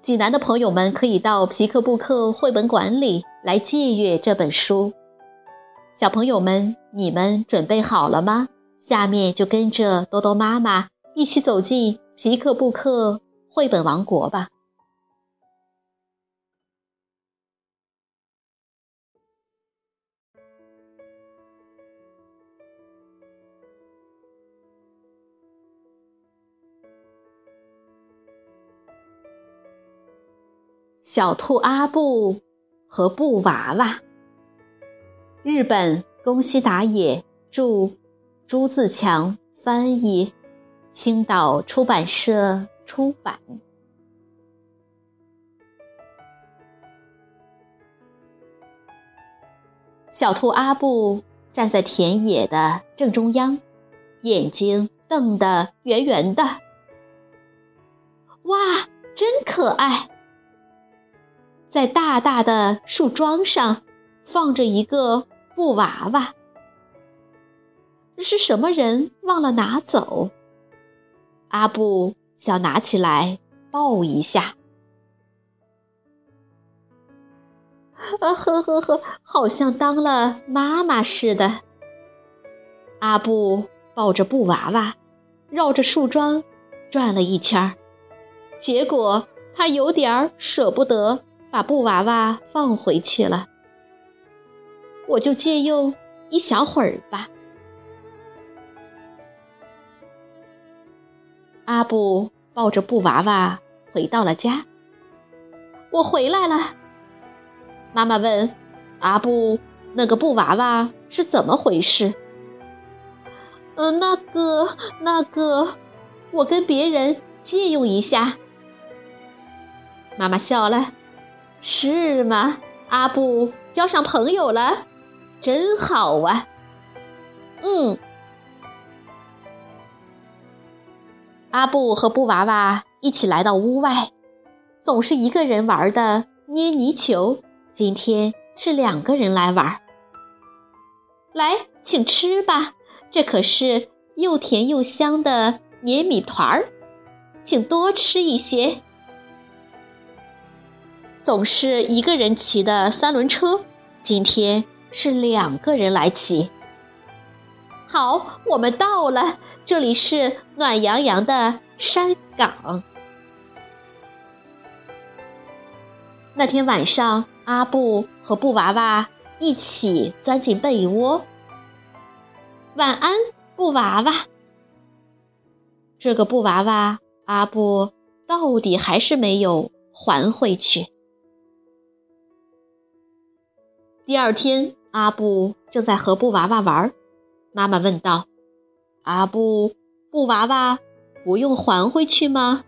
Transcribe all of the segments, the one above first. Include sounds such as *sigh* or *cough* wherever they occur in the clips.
济南的朋友们可以到皮克布克绘本馆里来借阅这本书。小朋友们，你们准备好了吗？下面就跟着多多妈妈一起走进皮克布克绘本王国吧。小兔阿布和布娃娃。日本宫西达也著，朱自强翻译，青岛出版社出版。小兔阿布站在田野的正中央，眼睛瞪得圆圆的。哇，真可爱！在大大的树桩上，放着一个布娃娃。是什么人忘了拿走？阿布想拿起来抱一下。啊呵呵呵，好像当了妈妈似的。阿布抱着布娃娃，绕着树桩转了一圈儿，结果他有点舍不得。把布娃娃放回去了，我就借用一小会儿吧。阿布抱着布娃娃回到了家。我回来了，妈妈问阿布：“那个布娃娃是怎么回事？”“呃，那个，那个，我跟别人借用一下。”妈妈笑了。是吗？阿布交上朋友了，真好啊！嗯，阿布和布娃娃一起来到屋外，总是一个人玩的捏泥球，今天是两个人来玩。来，请吃吧，这可是又甜又香的粘米团儿，请多吃一些。总是一个人骑的三轮车，今天是两个人来骑。好，我们到了，这里是暖洋洋的山岗。那天晚上，阿布和布娃娃一起钻进被窝。晚安，布娃娃。这个布娃娃，阿布到底还是没有还回去。第二天，阿布正在和布娃娃玩，妈妈问道：“阿布，布娃娃不用还回去吗？”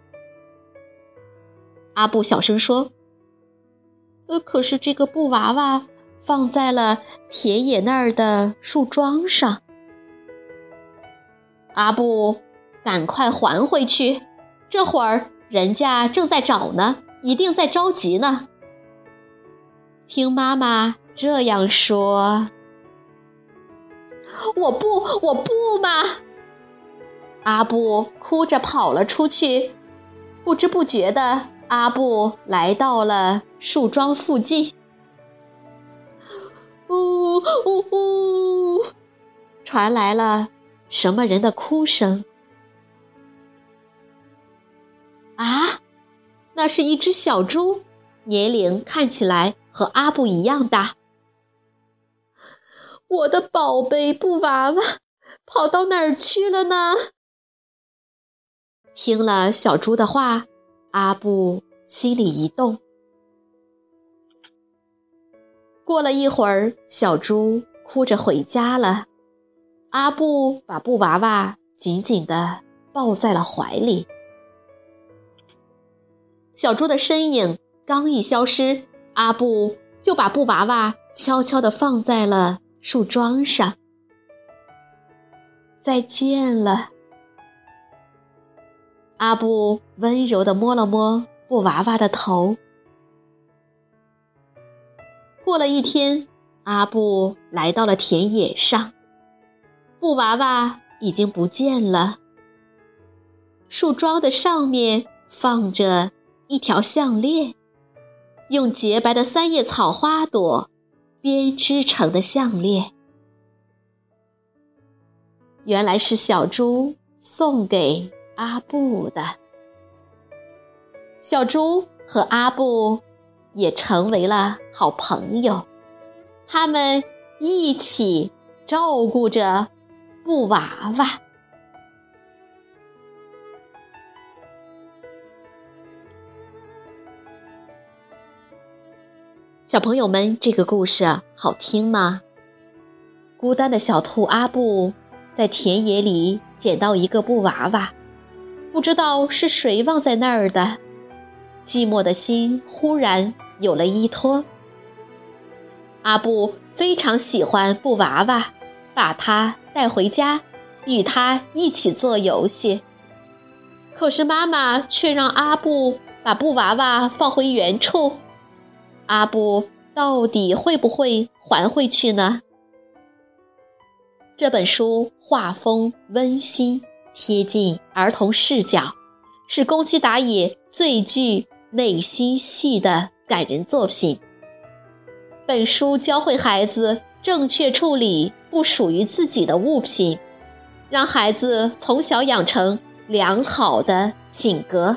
阿布小声说：“呃，可是这个布娃娃放在了田野那儿的树桩上。”阿布，赶快还回去，这会儿人家正在找呢，一定在着急呢。听妈妈。这样说，我不，我不嘛！阿布哭着跑了出去。不知不觉的，阿布来到了树桩附近。呜呜呜！传来了什么人的哭声？啊，那是一只小猪，年龄看起来和阿布一样大。我的宝贝布娃娃 *laughs* 跑到哪儿去了呢？听了小猪的话，阿布心里一动。过了一会儿，小猪哭着回家了。阿布把布娃娃紧紧地抱在了怀里。小猪的身影刚一消失，阿布就把布娃娃悄悄地放在了树桩上。再见了，阿布温柔地摸了摸布娃娃的头。过了一天，阿布来到了田野上，布娃娃已经不见了。树桩的上面放着一条项链，用洁白的三叶草花朵编织成的项链。原来是小猪送给阿布的。小猪和阿布也成为了好朋友，他们一起照顾着布娃娃。小朋友们，这个故事好听吗？孤单的小兔阿布。在田野里捡到一个布娃娃，不知道是谁忘在那儿的，寂寞的心忽然有了依托。阿布非常喜欢布娃娃，把它带回家，与它一起做游戏。可是妈妈却让阿布把布娃娃放回原处，阿布到底会不会还回去呢？这本书画风温馨，贴近儿童视角，是宫崎达也最具内心戏的感人作品。本书教会孩子正确处理不属于自己的物品，让孩子从小养成良好的品格。